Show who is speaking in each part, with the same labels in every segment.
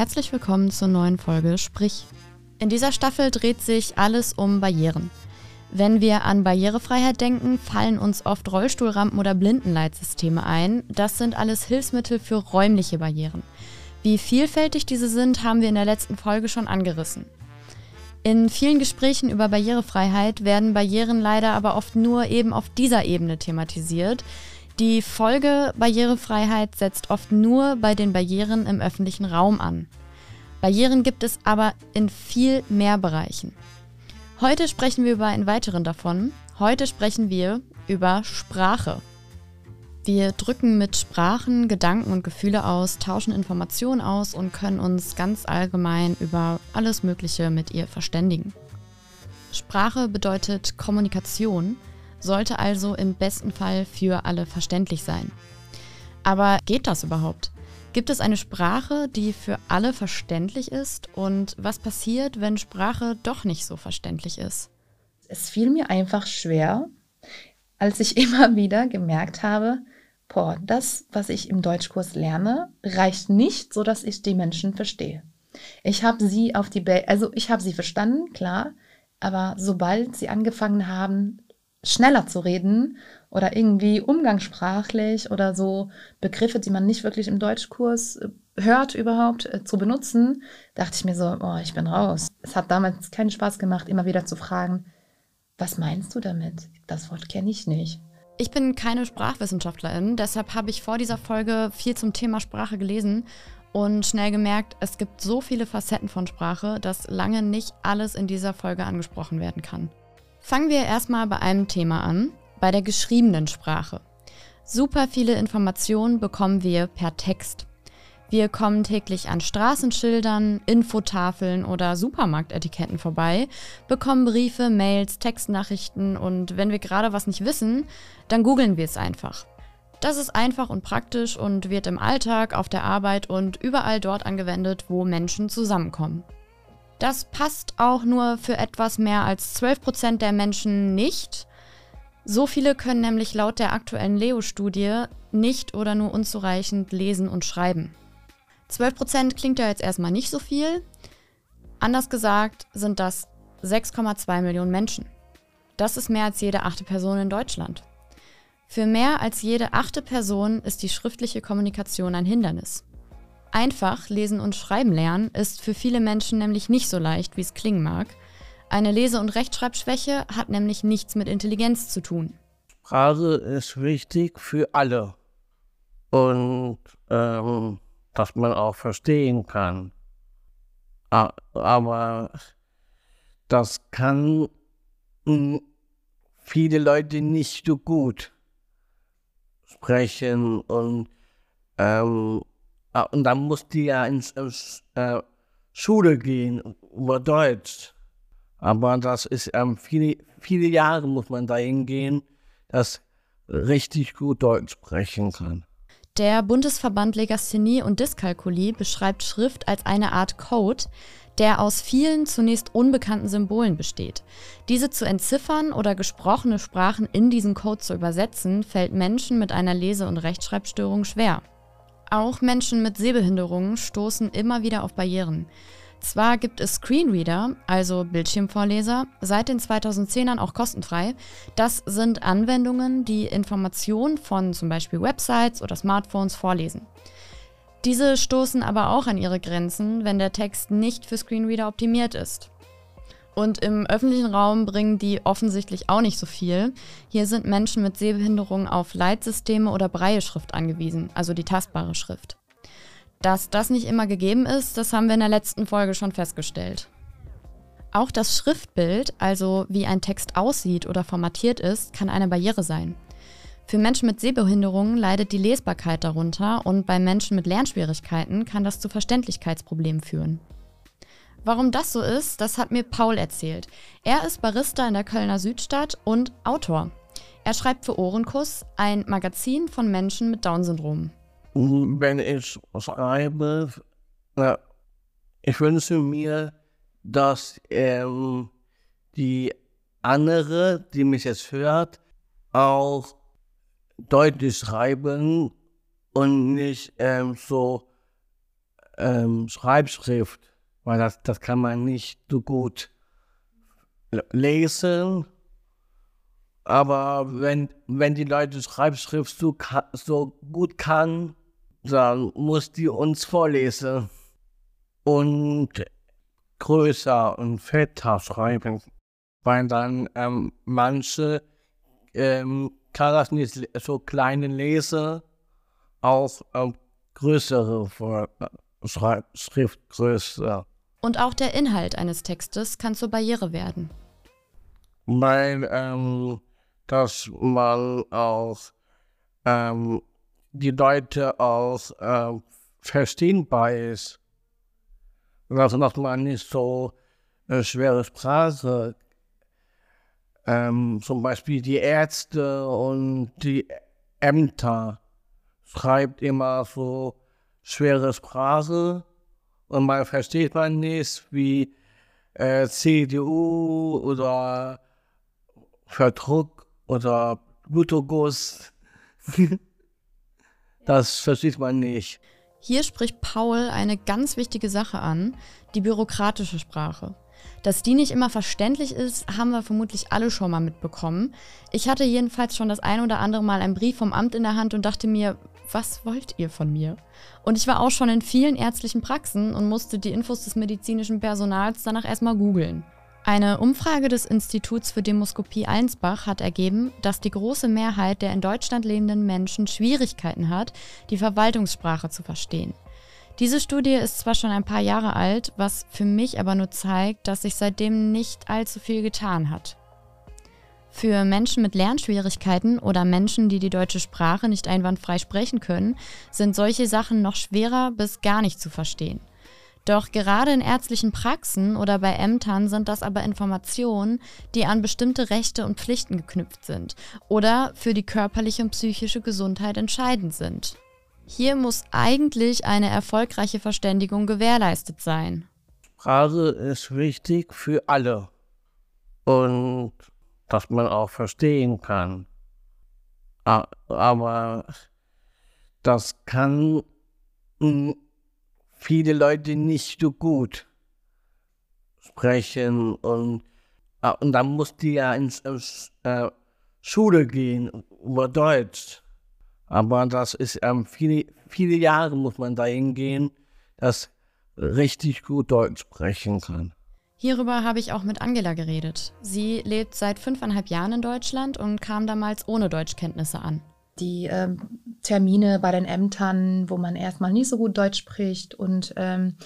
Speaker 1: Herzlich willkommen zur neuen Folge Sprich. In dieser Staffel dreht sich alles um Barrieren. Wenn wir an Barrierefreiheit denken, fallen uns oft Rollstuhlrampen oder Blindenleitsysteme ein. Das sind alles Hilfsmittel für räumliche Barrieren. Wie vielfältig diese sind, haben wir in der letzten Folge schon angerissen. In vielen Gesprächen über Barrierefreiheit werden Barrieren leider aber oft nur eben auf dieser Ebene thematisiert. Die Folge Barrierefreiheit setzt oft nur bei den Barrieren im öffentlichen Raum an. Barrieren gibt es aber in viel mehr Bereichen. Heute sprechen wir über einen weiteren davon. Heute sprechen wir über Sprache. Wir drücken mit Sprachen Gedanken und Gefühle aus, tauschen Informationen aus und können uns ganz allgemein über alles Mögliche mit ihr verständigen. Sprache bedeutet Kommunikation, sollte also im besten Fall für alle verständlich sein. Aber geht das überhaupt? Gibt es eine Sprache, die für alle verständlich ist? Und was passiert, wenn Sprache doch nicht so verständlich ist?
Speaker 2: Es fiel mir einfach schwer, als ich immer wieder gemerkt habe, boah, das, was ich im Deutschkurs lerne, reicht nicht, so dass ich die Menschen verstehe. Ich habe sie auf die, Be also ich habe sie verstanden, klar, aber sobald sie angefangen haben, schneller zu reden oder irgendwie umgangssprachlich oder so Begriffe, die man nicht wirklich im Deutschkurs äh, hört überhaupt äh, zu benutzen, dachte ich mir so, oh, ich bin raus. Es hat damals keinen Spaß gemacht, immer wieder zu fragen, was meinst du damit? Das Wort kenne ich nicht.
Speaker 1: Ich bin keine Sprachwissenschaftlerin, deshalb habe ich vor dieser Folge viel zum Thema Sprache gelesen und schnell gemerkt, es gibt so viele Facetten von Sprache, dass lange nicht alles in dieser Folge angesprochen werden kann. Fangen wir erstmal bei einem Thema an, bei der geschriebenen Sprache. Super viele Informationen bekommen wir per Text. Wir kommen täglich an Straßenschildern, Infotafeln oder Supermarktetiketten vorbei, bekommen Briefe, Mails, Textnachrichten und wenn wir gerade was nicht wissen, dann googeln wir es einfach. Das ist einfach und praktisch und wird im Alltag, auf der Arbeit und überall dort angewendet, wo Menschen zusammenkommen. Das passt auch nur für etwas mehr als 12% der Menschen nicht. So viele können nämlich laut der aktuellen Leo-Studie nicht oder nur unzureichend lesen und schreiben. 12% klingt ja jetzt erstmal nicht so viel. Anders gesagt sind das 6,2 Millionen Menschen. Das ist mehr als jede achte Person in Deutschland. Für mehr als jede achte Person ist die schriftliche Kommunikation ein Hindernis. Einfach lesen und schreiben lernen ist für viele Menschen nämlich nicht so leicht, wie es klingen mag. Eine Lese- und Rechtschreibschwäche hat nämlich nichts mit Intelligenz zu tun.
Speaker 3: Sprache ist wichtig für alle. Und ähm, dass man auch verstehen kann. Aber das kann viele Leute nicht so gut sprechen und ähm, und dann musste die ja ins, ins äh, Schule gehen über Deutsch. Aber das ist ähm, viele, viele Jahre muss man dahin gehen, dass richtig gut Deutsch sprechen kann.
Speaker 1: Der Bundesverband Legasthenie und Dyskalkulie beschreibt Schrift als eine Art Code, der aus vielen zunächst unbekannten Symbolen besteht. Diese zu entziffern oder gesprochene Sprachen in diesen Code zu übersetzen, fällt Menschen mit einer Lese- und Rechtschreibstörung schwer. Auch Menschen mit Sehbehinderungen stoßen immer wieder auf Barrieren. Zwar gibt es Screenreader, also Bildschirmvorleser, seit den 2010ern auch kostenfrei. Das sind Anwendungen, die Informationen von zum Beispiel Websites oder Smartphones vorlesen. Diese stoßen aber auch an ihre Grenzen, wenn der Text nicht für Screenreader optimiert ist. Und im öffentlichen Raum bringen die offensichtlich auch nicht so viel. Hier sind Menschen mit Sehbehinderung auf Leitsysteme oder Breieschrift angewiesen, also die tastbare Schrift. Dass das nicht immer gegeben ist, das haben wir in der letzten Folge schon festgestellt. Auch das Schriftbild, also wie ein Text aussieht oder formatiert ist, kann eine Barriere sein. Für Menschen mit Sehbehinderungen leidet die Lesbarkeit darunter und bei Menschen mit Lernschwierigkeiten kann das zu Verständlichkeitsproblemen führen. Warum das so ist, das hat mir Paul erzählt. Er ist Barista in der Kölner Südstadt und Autor. Er schreibt für Ohrenkuss, ein Magazin von Menschen mit Down-Syndrom.
Speaker 3: Wenn ich schreibe, ich wünsche mir, dass ähm, die andere, die mich jetzt hört, auch deutlich schreiben und nicht ähm, so ähm, Schreibschrift, weil das, das kann man nicht so gut lesen. Aber wenn, wenn die Leute Schreibschrift so, so gut kann, dann muss die uns vorlesen und größer und fetter schreiben, weil dann ähm, manche ähm, kann das nicht so kleine lesen, auch ähm, größere Schriftgröße.
Speaker 1: Und auch der Inhalt eines Textes kann zur Barriere werden.
Speaker 3: Weil ähm, dass man auch ähm, die Leute auch äh, verstehbar ist. Also dass man nicht so äh, schwere Sprache, ähm, zum Beispiel die Ärzte und die Ämter schreibt immer so schwere Sprache und man versteht man nicht, wie äh, CDU oder Verdruck oder Blutoguss. das versteht man nicht.
Speaker 1: Hier spricht Paul eine ganz wichtige Sache an, die bürokratische Sprache. Dass die nicht immer verständlich ist, haben wir vermutlich alle schon mal mitbekommen. Ich hatte jedenfalls schon das ein oder andere Mal einen Brief vom Amt in der Hand und dachte mir, was wollt ihr von mir? Und ich war auch schon in vielen ärztlichen Praxen und musste die Infos des medizinischen Personals danach erstmal googeln. Eine Umfrage des Instituts für Demoskopie Allensbach hat ergeben, dass die große Mehrheit der in Deutschland lebenden Menschen Schwierigkeiten hat, die Verwaltungssprache zu verstehen. Diese Studie ist zwar schon ein paar Jahre alt, was für mich aber nur zeigt, dass sich seitdem nicht allzu viel getan hat. Für Menschen mit Lernschwierigkeiten oder Menschen, die die deutsche Sprache nicht einwandfrei sprechen können, sind solche Sachen noch schwerer bis gar nicht zu verstehen. Doch gerade in ärztlichen Praxen oder bei Ämtern sind das aber Informationen, die an bestimmte Rechte und Pflichten geknüpft sind oder für die körperliche und psychische Gesundheit entscheidend sind. Hier muss eigentlich eine erfolgreiche Verständigung gewährleistet sein.
Speaker 3: Sprache ist wichtig für alle und dass man auch verstehen kann. Aber das kann viele Leute nicht so gut sprechen und, und dann musste ja ins, ins äh, Schule gehen über Deutsch. Aber das ist ähm, viele, viele Jahre muss man dahin gehen, dass richtig gut Deutsch sprechen kann.
Speaker 1: Hierüber habe ich auch mit Angela geredet. Sie lebt seit fünfeinhalb Jahren in Deutschland und kam damals ohne Deutschkenntnisse an
Speaker 2: die ähm, Termine bei den Ämtern, wo man erstmal nicht so gut Deutsch spricht und ähm,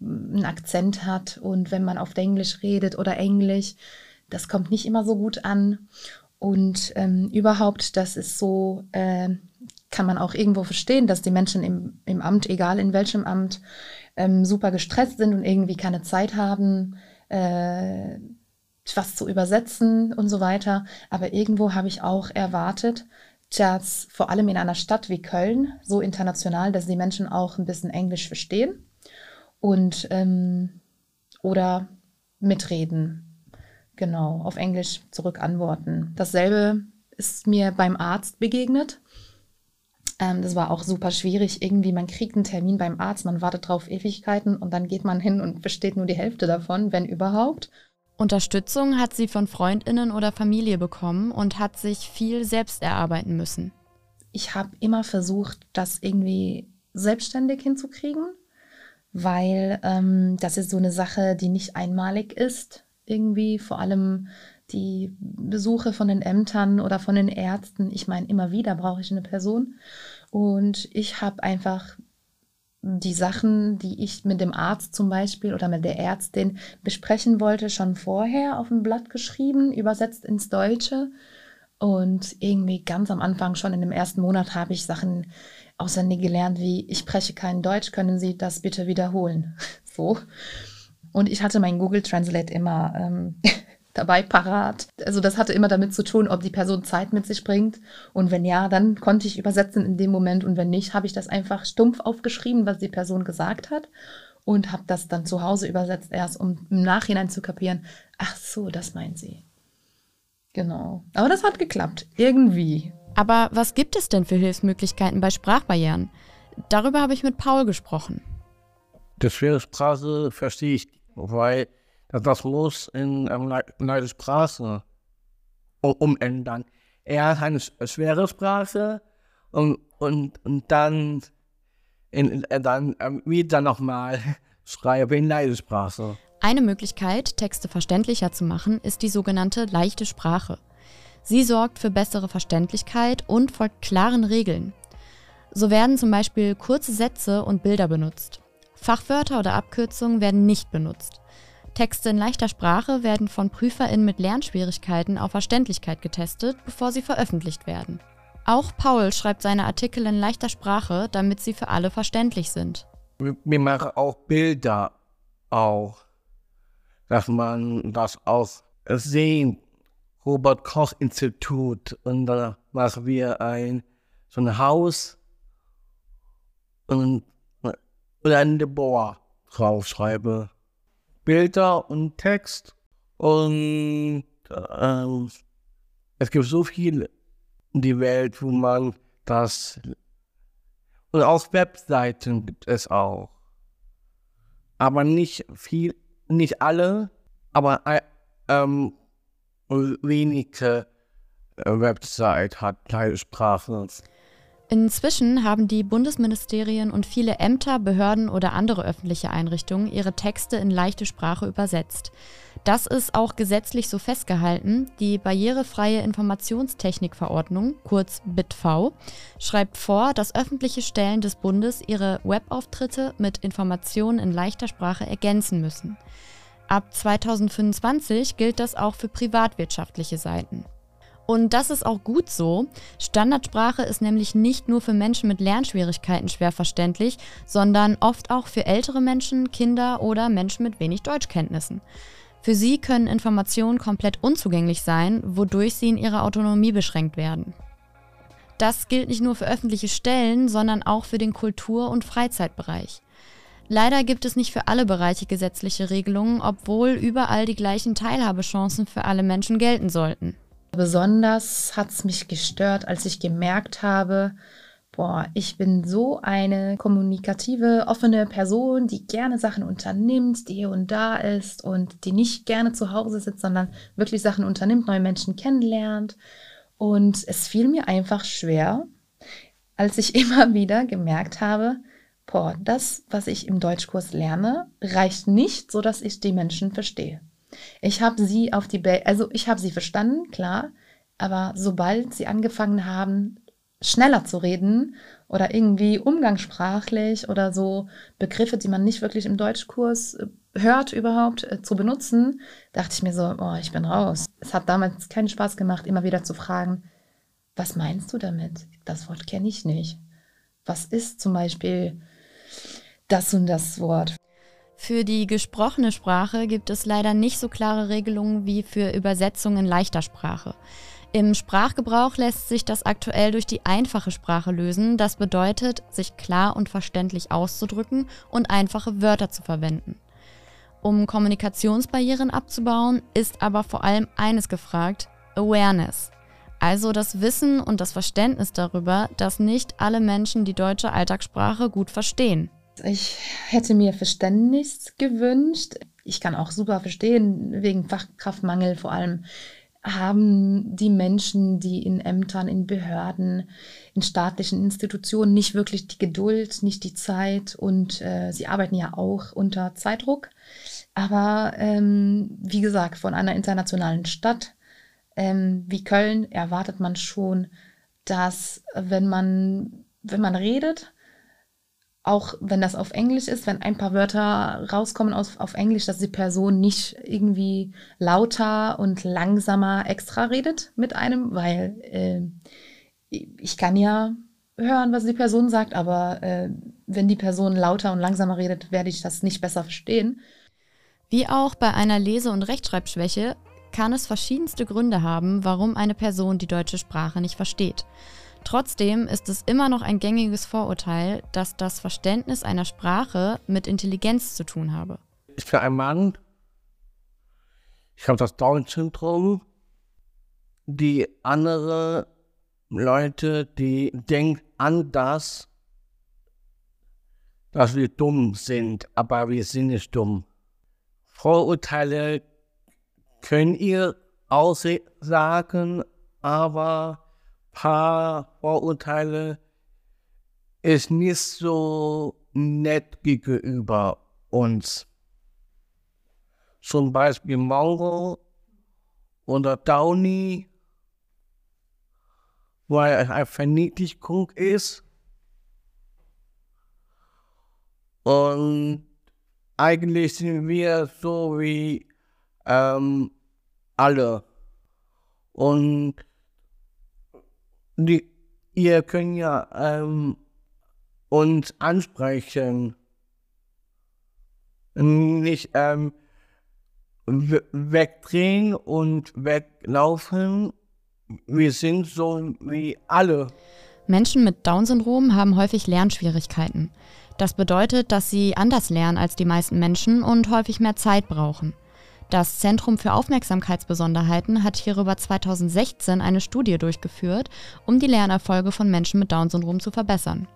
Speaker 2: einen Akzent hat und wenn man auf Englisch redet oder Englisch, das kommt nicht immer so gut an. Und ähm, überhaupt, das ist so, äh, kann man auch irgendwo verstehen, dass die Menschen im, im Amt, egal in welchem Amt, ähm, super gestresst sind und irgendwie keine Zeit haben, äh, was zu übersetzen und so weiter. Aber irgendwo habe ich auch erwartet, dass vor allem in einer Stadt wie Köln so international, dass die Menschen auch ein bisschen Englisch verstehen und ähm, oder mitreden. Genau, auf Englisch zurück antworten. Dasselbe ist mir beim Arzt begegnet. Ähm, das war auch super schwierig. Irgendwie, man kriegt einen Termin beim Arzt, man wartet drauf Ewigkeiten und dann geht man hin und versteht nur die Hälfte davon, wenn überhaupt.
Speaker 1: Unterstützung hat sie von Freundinnen oder Familie bekommen und hat sich viel selbst erarbeiten müssen.
Speaker 2: Ich habe immer versucht, das irgendwie selbstständig hinzukriegen, weil ähm, das ist so eine Sache, die nicht einmalig ist. Irgendwie vor allem die Besuche von den Ämtern oder von den Ärzten. Ich meine, immer wieder brauche ich eine Person. Und ich habe einfach die Sachen, die ich mit dem Arzt zum Beispiel oder mit der Ärztin besprechen wollte, schon vorher auf ein Blatt geschrieben, übersetzt ins Deutsche. Und irgendwie ganz am Anfang, schon in dem ersten Monat, habe ich Sachen auswendig gelernt, wie ich spreche kein Deutsch, können Sie das bitte wiederholen? so. Und ich hatte mein Google Translate immer ähm, dabei parat. Also das hatte immer damit zu tun, ob die Person Zeit mit sich bringt. Und wenn ja, dann konnte ich übersetzen in dem Moment. Und wenn nicht, habe ich das einfach stumpf aufgeschrieben, was die Person gesagt hat. Und habe das dann zu Hause übersetzt, erst um im Nachhinein zu kapieren, ach so, das meint sie. Genau. Aber das hat geklappt. Irgendwie.
Speaker 1: Aber was gibt es denn für Hilfsmöglichkeiten bei Sprachbarrieren? Darüber habe ich mit Paul gesprochen.
Speaker 3: Die schwere Sprache verstehe ich, weil das muss in eine neue Sprache umändern. Er hat eine schwere Sprache und, und, und dann, in, dann wieder nochmal schreibe in leichte Sprache.
Speaker 1: Eine Möglichkeit, Texte verständlicher zu machen, ist die sogenannte leichte Sprache. Sie sorgt für bessere Verständlichkeit und folgt klaren Regeln. So werden zum Beispiel kurze Sätze und Bilder benutzt. Fachwörter oder Abkürzungen werden nicht benutzt. Texte in leichter Sprache werden von PrüferInnen mit Lernschwierigkeiten auf Verständlichkeit getestet, bevor sie veröffentlicht werden. Auch Paul schreibt seine Artikel in leichter Sprache, damit sie für alle verständlich sind.
Speaker 3: Wir machen auch Bilder auch, dass man das auch sehen. Robert Koch Institut und da machen wir ein so ein Haus und oder ein Labor draufschreibe. Bilder und Text und ähm, es gibt so viel in die Welt, wo man das und auf Webseiten gibt es auch. Aber nicht viel, nicht alle, aber äh, ähm, wenige äh, Website hat kleine Sprachen.
Speaker 1: Inzwischen haben die Bundesministerien und viele Ämter, Behörden oder andere öffentliche Einrichtungen ihre Texte in leichte Sprache übersetzt. Das ist auch gesetzlich so festgehalten. Die Barrierefreie Informationstechnikverordnung, kurz BITV, schreibt vor, dass öffentliche Stellen des Bundes ihre Webauftritte mit Informationen in leichter Sprache ergänzen müssen. Ab 2025 gilt das auch für privatwirtschaftliche Seiten. Und das ist auch gut so. Standardsprache ist nämlich nicht nur für Menschen mit Lernschwierigkeiten schwer verständlich, sondern oft auch für ältere Menschen, Kinder oder Menschen mit wenig Deutschkenntnissen. Für sie können Informationen komplett unzugänglich sein, wodurch sie in ihrer Autonomie beschränkt werden. Das gilt nicht nur für öffentliche Stellen, sondern auch für den Kultur- und Freizeitbereich. Leider gibt es nicht für alle Bereiche gesetzliche Regelungen, obwohl überall die gleichen Teilhabechancen für alle Menschen gelten sollten.
Speaker 2: Besonders hat es mich gestört, als ich gemerkt habe, boah, ich bin so eine kommunikative, offene Person, die gerne Sachen unternimmt, die hier und da ist und die nicht gerne zu Hause sitzt, sondern wirklich Sachen unternimmt, neue Menschen kennenlernt. Und es fiel mir einfach schwer, als ich immer wieder gemerkt habe, boah, das, was ich im Deutschkurs lerne, reicht nicht, so dass ich die Menschen verstehe. Ich habe sie auf die, Be also ich habe sie verstanden, klar, aber sobald sie angefangen haben, schneller zu reden oder irgendwie umgangssprachlich oder so Begriffe, die man nicht wirklich im Deutschkurs äh, hört überhaupt äh, zu benutzen, dachte ich mir so, oh, ich bin raus. Es hat damals keinen Spaß gemacht, immer wieder zu fragen, was meinst du damit? Das Wort kenne ich nicht. Was ist zum Beispiel das und das Wort?
Speaker 1: Für die gesprochene Sprache gibt es leider nicht so klare Regelungen wie für Übersetzungen leichter Sprache. Im Sprachgebrauch lässt sich das aktuell durch die einfache Sprache lösen. Das bedeutet, sich klar und verständlich auszudrücken und einfache Wörter zu verwenden. Um Kommunikationsbarrieren abzubauen, ist aber vor allem eines gefragt, Awareness. Also das Wissen und das Verständnis darüber, dass nicht alle Menschen die deutsche Alltagssprache gut verstehen.
Speaker 2: Ich hätte mir Verständnis gewünscht. Ich kann auch super verstehen, wegen Fachkraftmangel vor allem haben die Menschen, die in Ämtern, in Behörden, in staatlichen Institutionen nicht wirklich die Geduld, nicht die Zeit und äh, sie arbeiten ja auch unter Zeitdruck. Aber ähm, wie gesagt, von einer internationalen Stadt ähm, wie Köln erwartet man schon, dass wenn man, wenn man redet, auch wenn das auf Englisch ist, wenn ein paar Wörter rauskommen aus, auf Englisch, dass die Person nicht irgendwie lauter und langsamer extra redet mit einem, weil äh, ich kann ja hören, was die Person sagt, aber äh, wenn die Person lauter und langsamer redet, werde ich das nicht besser verstehen.
Speaker 1: Wie auch bei einer Lese- und Rechtschreibschwäche kann es verschiedenste Gründe haben, warum eine Person die deutsche Sprache nicht versteht. Trotzdem ist es immer noch ein gängiges Vorurteil, dass das Verständnis einer Sprache mit Intelligenz zu tun habe.
Speaker 3: Ich bin ein Mann, ich habe das Down-Syndrom, die andere Leute, die denken anders, dass wir dumm sind, aber wir sind nicht dumm. Vorurteile können ihr aussagen, aber paar Vorurteile ist nicht so nett gegenüber uns. Zum Beispiel Mongo oder Downy, weil es eine Verniedlichung ist. Und eigentlich sind wir so wie ähm, alle. Und die, ihr könnt ja ähm, uns ansprechen. Nicht ähm, wegdrehen und weglaufen. Wir sind so wie alle.
Speaker 1: Menschen mit Down-Syndrom haben häufig Lernschwierigkeiten. Das bedeutet, dass sie anders lernen als die meisten Menschen und häufig mehr Zeit brauchen. Das Zentrum für Aufmerksamkeitsbesonderheiten hat hierüber 2016 eine Studie durchgeführt, um die Lernerfolge von Menschen mit Down-Syndrom zu verbessern.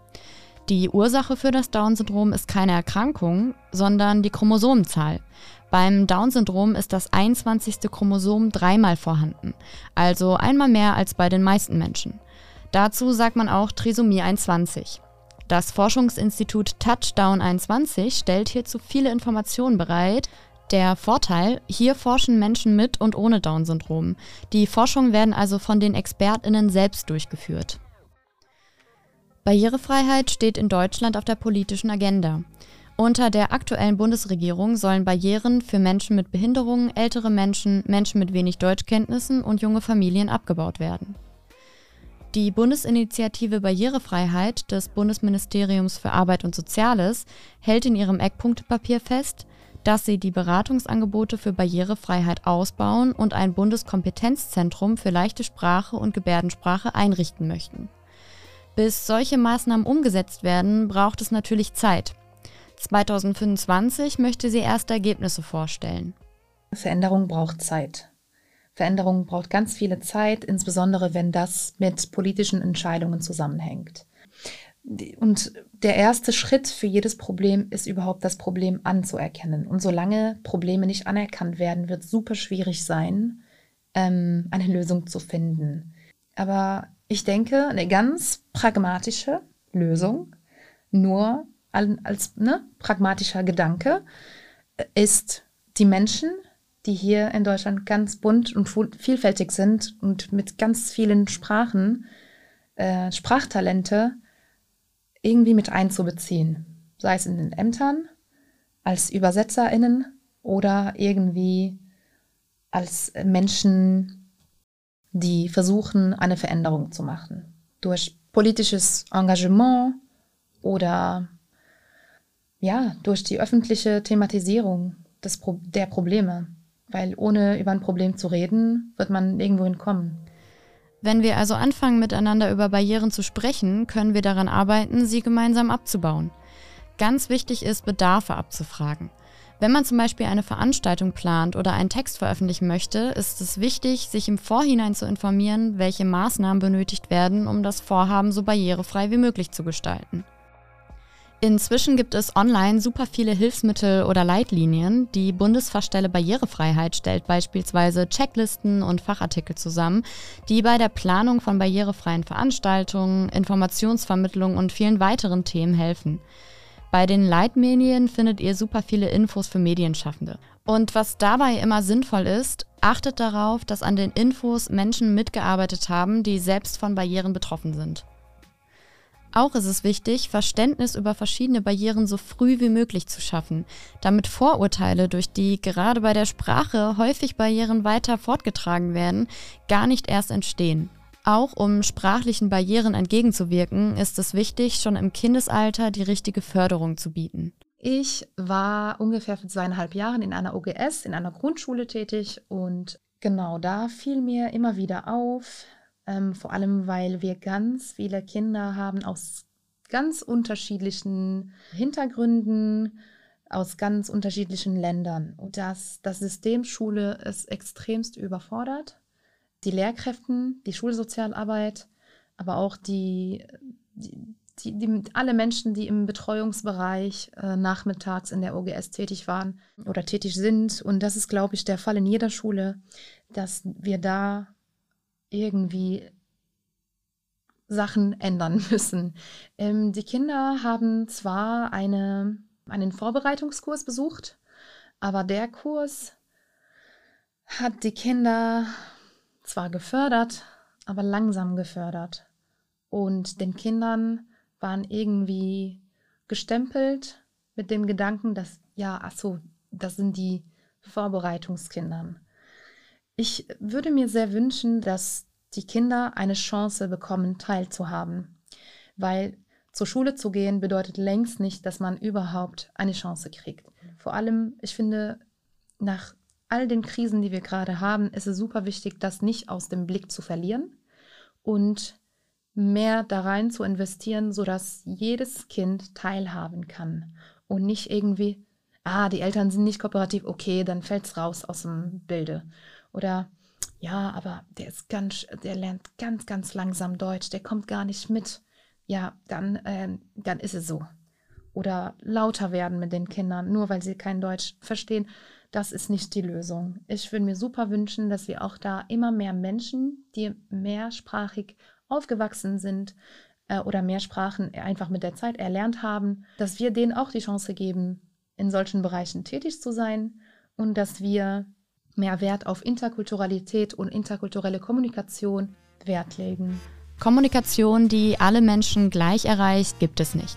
Speaker 1: Die Ursache für das Down-Syndrom ist keine Erkrankung, sondern die Chromosomenzahl. Beim Down-Syndrom ist das 21. Chromosom dreimal vorhanden, also einmal mehr als bei den meisten Menschen. Dazu sagt man auch Trisomie 21. Das Forschungsinstitut Touchdown 21 stellt hierzu viele Informationen bereit. Der Vorteil, hier forschen Menschen mit und ohne Down-Syndrom. Die Forschungen werden also von den Expertinnen selbst durchgeführt. Barrierefreiheit steht in Deutschland auf der politischen Agenda. Unter der aktuellen Bundesregierung sollen Barrieren für Menschen mit Behinderungen, ältere Menschen, Menschen mit wenig Deutschkenntnissen und junge Familien abgebaut werden. Die Bundesinitiative Barrierefreiheit des Bundesministeriums für Arbeit und Soziales hält in ihrem Eckpunktepapier fest, dass sie die Beratungsangebote für Barrierefreiheit ausbauen und ein Bundeskompetenzzentrum für leichte Sprache und Gebärdensprache einrichten möchten. Bis solche Maßnahmen umgesetzt werden, braucht es natürlich Zeit. 2025 möchte sie erste Ergebnisse vorstellen.
Speaker 2: Veränderung braucht Zeit. Veränderung braucht ganz viele Zeit, insbesondere wenn das mit politischen Entscheidungen zusammenhängt. Und der erste Schritt für jedes Problem ist überhaupt das Problem anzuerkennen. Und solange Probleme nicht anerkannt werden, wird es super schwierig sein, ähm, eine Lösung zu finden. Aber ich denke, eine ganz pragmatische Lösung, nur als ne, pragmatischer Gedanke ist, die Menschen, die hier in Deutschland ganz bunt und vielfältig sind und mit ganz vielen Sprachen, äh, Sprachtalente irgendwie mit einzubeziehen. Sei es in den Ämtern, als ÜbersetzerInnen oder irgendwie als Menschen, die versuchen, eine Veränderung zu machen. Durch politisches Engagement oder ja, durch die öffentliche Thematisierung des Pro der Probleme. Weil ohne über ein Problem zu reden, wird man irgendwo hinkommen.
Speaker 1: Wenn wir also anfangen, miteinander über Barrieren zu sprechen, können wir daran arbeiten, sie gemeinsam abzubauen. Ganz wichtig ist, Bedarfe abzufragen. Wenn man zum Beispiel eine Veranstaltung plant oder einen Text veröffentlichen möchte, ist es wichtig, sich im Vorhinein zu informieren, welche Maßnahmen benötigt werden, um das Vorhaben so barrierefrei wie möglich zu gestalten. Inzwischen gibt es online super viele Hilfsmittel oder Leitlinien. Die Bundesfachstelle Barrierefreiheit stellt beispielsweise Checklisten und Fachartikel zusammen, die bei der Planung von barrierefreien Veranstaltungen, Informationsvermittlung und vielen weiteren Themen helfen. Bei den Leitmedien findet ihr super viele Infos für Medienschaffende. Und was dabei immer sinnvoll ist, achtet darauf, dass an den Infos Menschen mitgearbeitet haben, die selbst von Barrieren betroffen sind. Auch ist es wichtig, Verständnis über verschiedene Barrieren so früh wie möglich zu schaffen, damit Vorurteile, durch die gerade bei der Sprache häufig Barrieren weiter fortgetragen werden, gar nicht erst entstehen. Auch um sprachlichen Barrieren entgegenzuwirken, ist es wichtig, schon im Kindesalter die richtige Förderung zu bieten.
Speaker 2: Ich war ungefähr für zweieinhalb Jahren in einer OGS, in einer Grundschule tätig und genau da fiel mir immer wieder auf, ähm, vor allem, weil wir ganz viele Kinder haben aus ganz unterschiedlichen Hintergründen, aus ganz unterschiedlichen Ländern. Und das, das System Schule ist extremst überfordert. Die Lehrkräften, die Schulsozialarbeit, aber auch die, die, die, die, alle Menschen, die im Betreuungsbereich äh, nachmittags in der OGS tätig waren oder tätig sind. Und das ist, glaube ich, der Fall in jeder Schule, dass wir da irgendwie Sachen ändern müssen. Ähm, die Kinder haben zwar eine, einen Vorbereitungskurs besucht, aber der Kurs hat die Kinder zwar gefördert, aber langsam gefördert. Und den Kindern waren irgendwie gestempelt mit dem Gedanken, dass, ja, ach so, das sind die Vorbereitungskindern. Ich würde mir sehr wünschen, dass die Kinder eine Chance bekommen, teilzuhaben. Weil zur Schule zu gehen bedeutet längst nicht, dass man überhaupt eine Chance kriegt. Vor allem, ich finde, nach all den Krisen, die wir gerade haben, ist es super wichtig, das nicht aus dem Blick zu verlieren und mehr da rein zu investieren, sodass jedes Kind teilhaben kann und nicht irgendwie, ah, die Eltern sind nicht kooperativ, okay, dann fällt es raus aus dem Bilde. Oder ja, aber der ist ganz, der lernt ganz, ganz langsam Deutsch, der kommt gar nicht mit. Ja, dann, äh, dann ist es so. Oder lauter werden mit den Kindern, nur weil sie kein Deutsch verstehen. Das ist nicht die Lösung. Ich würde mir super wünschen, dass wir auch da immer mehr Menschen, die mehrsprachig aufgewachsen sind äh, oder mehr Sprachen einfach mit der Zeit erlernt haben, dass wir denen auch die Chance geben, in solchen Bereichen tätig zu sein und dass wir mehr Wert auf Interkulturalität und interkulturelle Kommunikation Wert legen.
Speaker 1: Kommunikation, die alle Menschen gleich erreicht, gibt es nicht.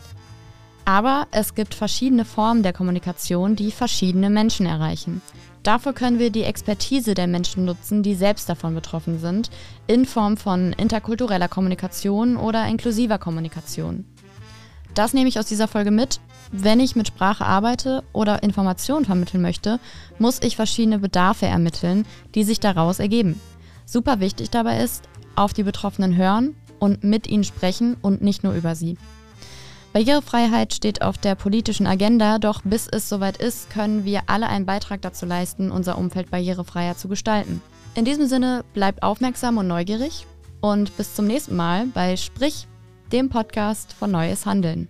Speaker 1: Aber es gibt verschiedene Formen der Kommunikation, die verschiedene Menschen erreichen. Dafür können wir die Expertise der Menschen nutzen, die selbst davon betroffen sind, in Form von interkultureller Kommunikation oder inklusiver Kommunikation. Das nehme ich aus dieser Folge mit wenn ich mit Sprache arbeite oder Informationen vermitteln möchte, muss ich verschiedene Bedarfe ermitteln, die sich daraus ergeben. Super wichtig dabei ist, auf die Betroffenen hören und mit ihnen sprechen und nicht nur über sie. Barrierefreiheit steht auf der politischen Agenda, doch bis es soweit ist, können wir alle einen Beitrag dazu leisten, unser Umfeld barrierefreier zu gestalten. In diesem Sinne bleibt aufmerksam und neugierig und bis zum nächsten Mal bei Sprich, dem Podcast von Neues Handeln.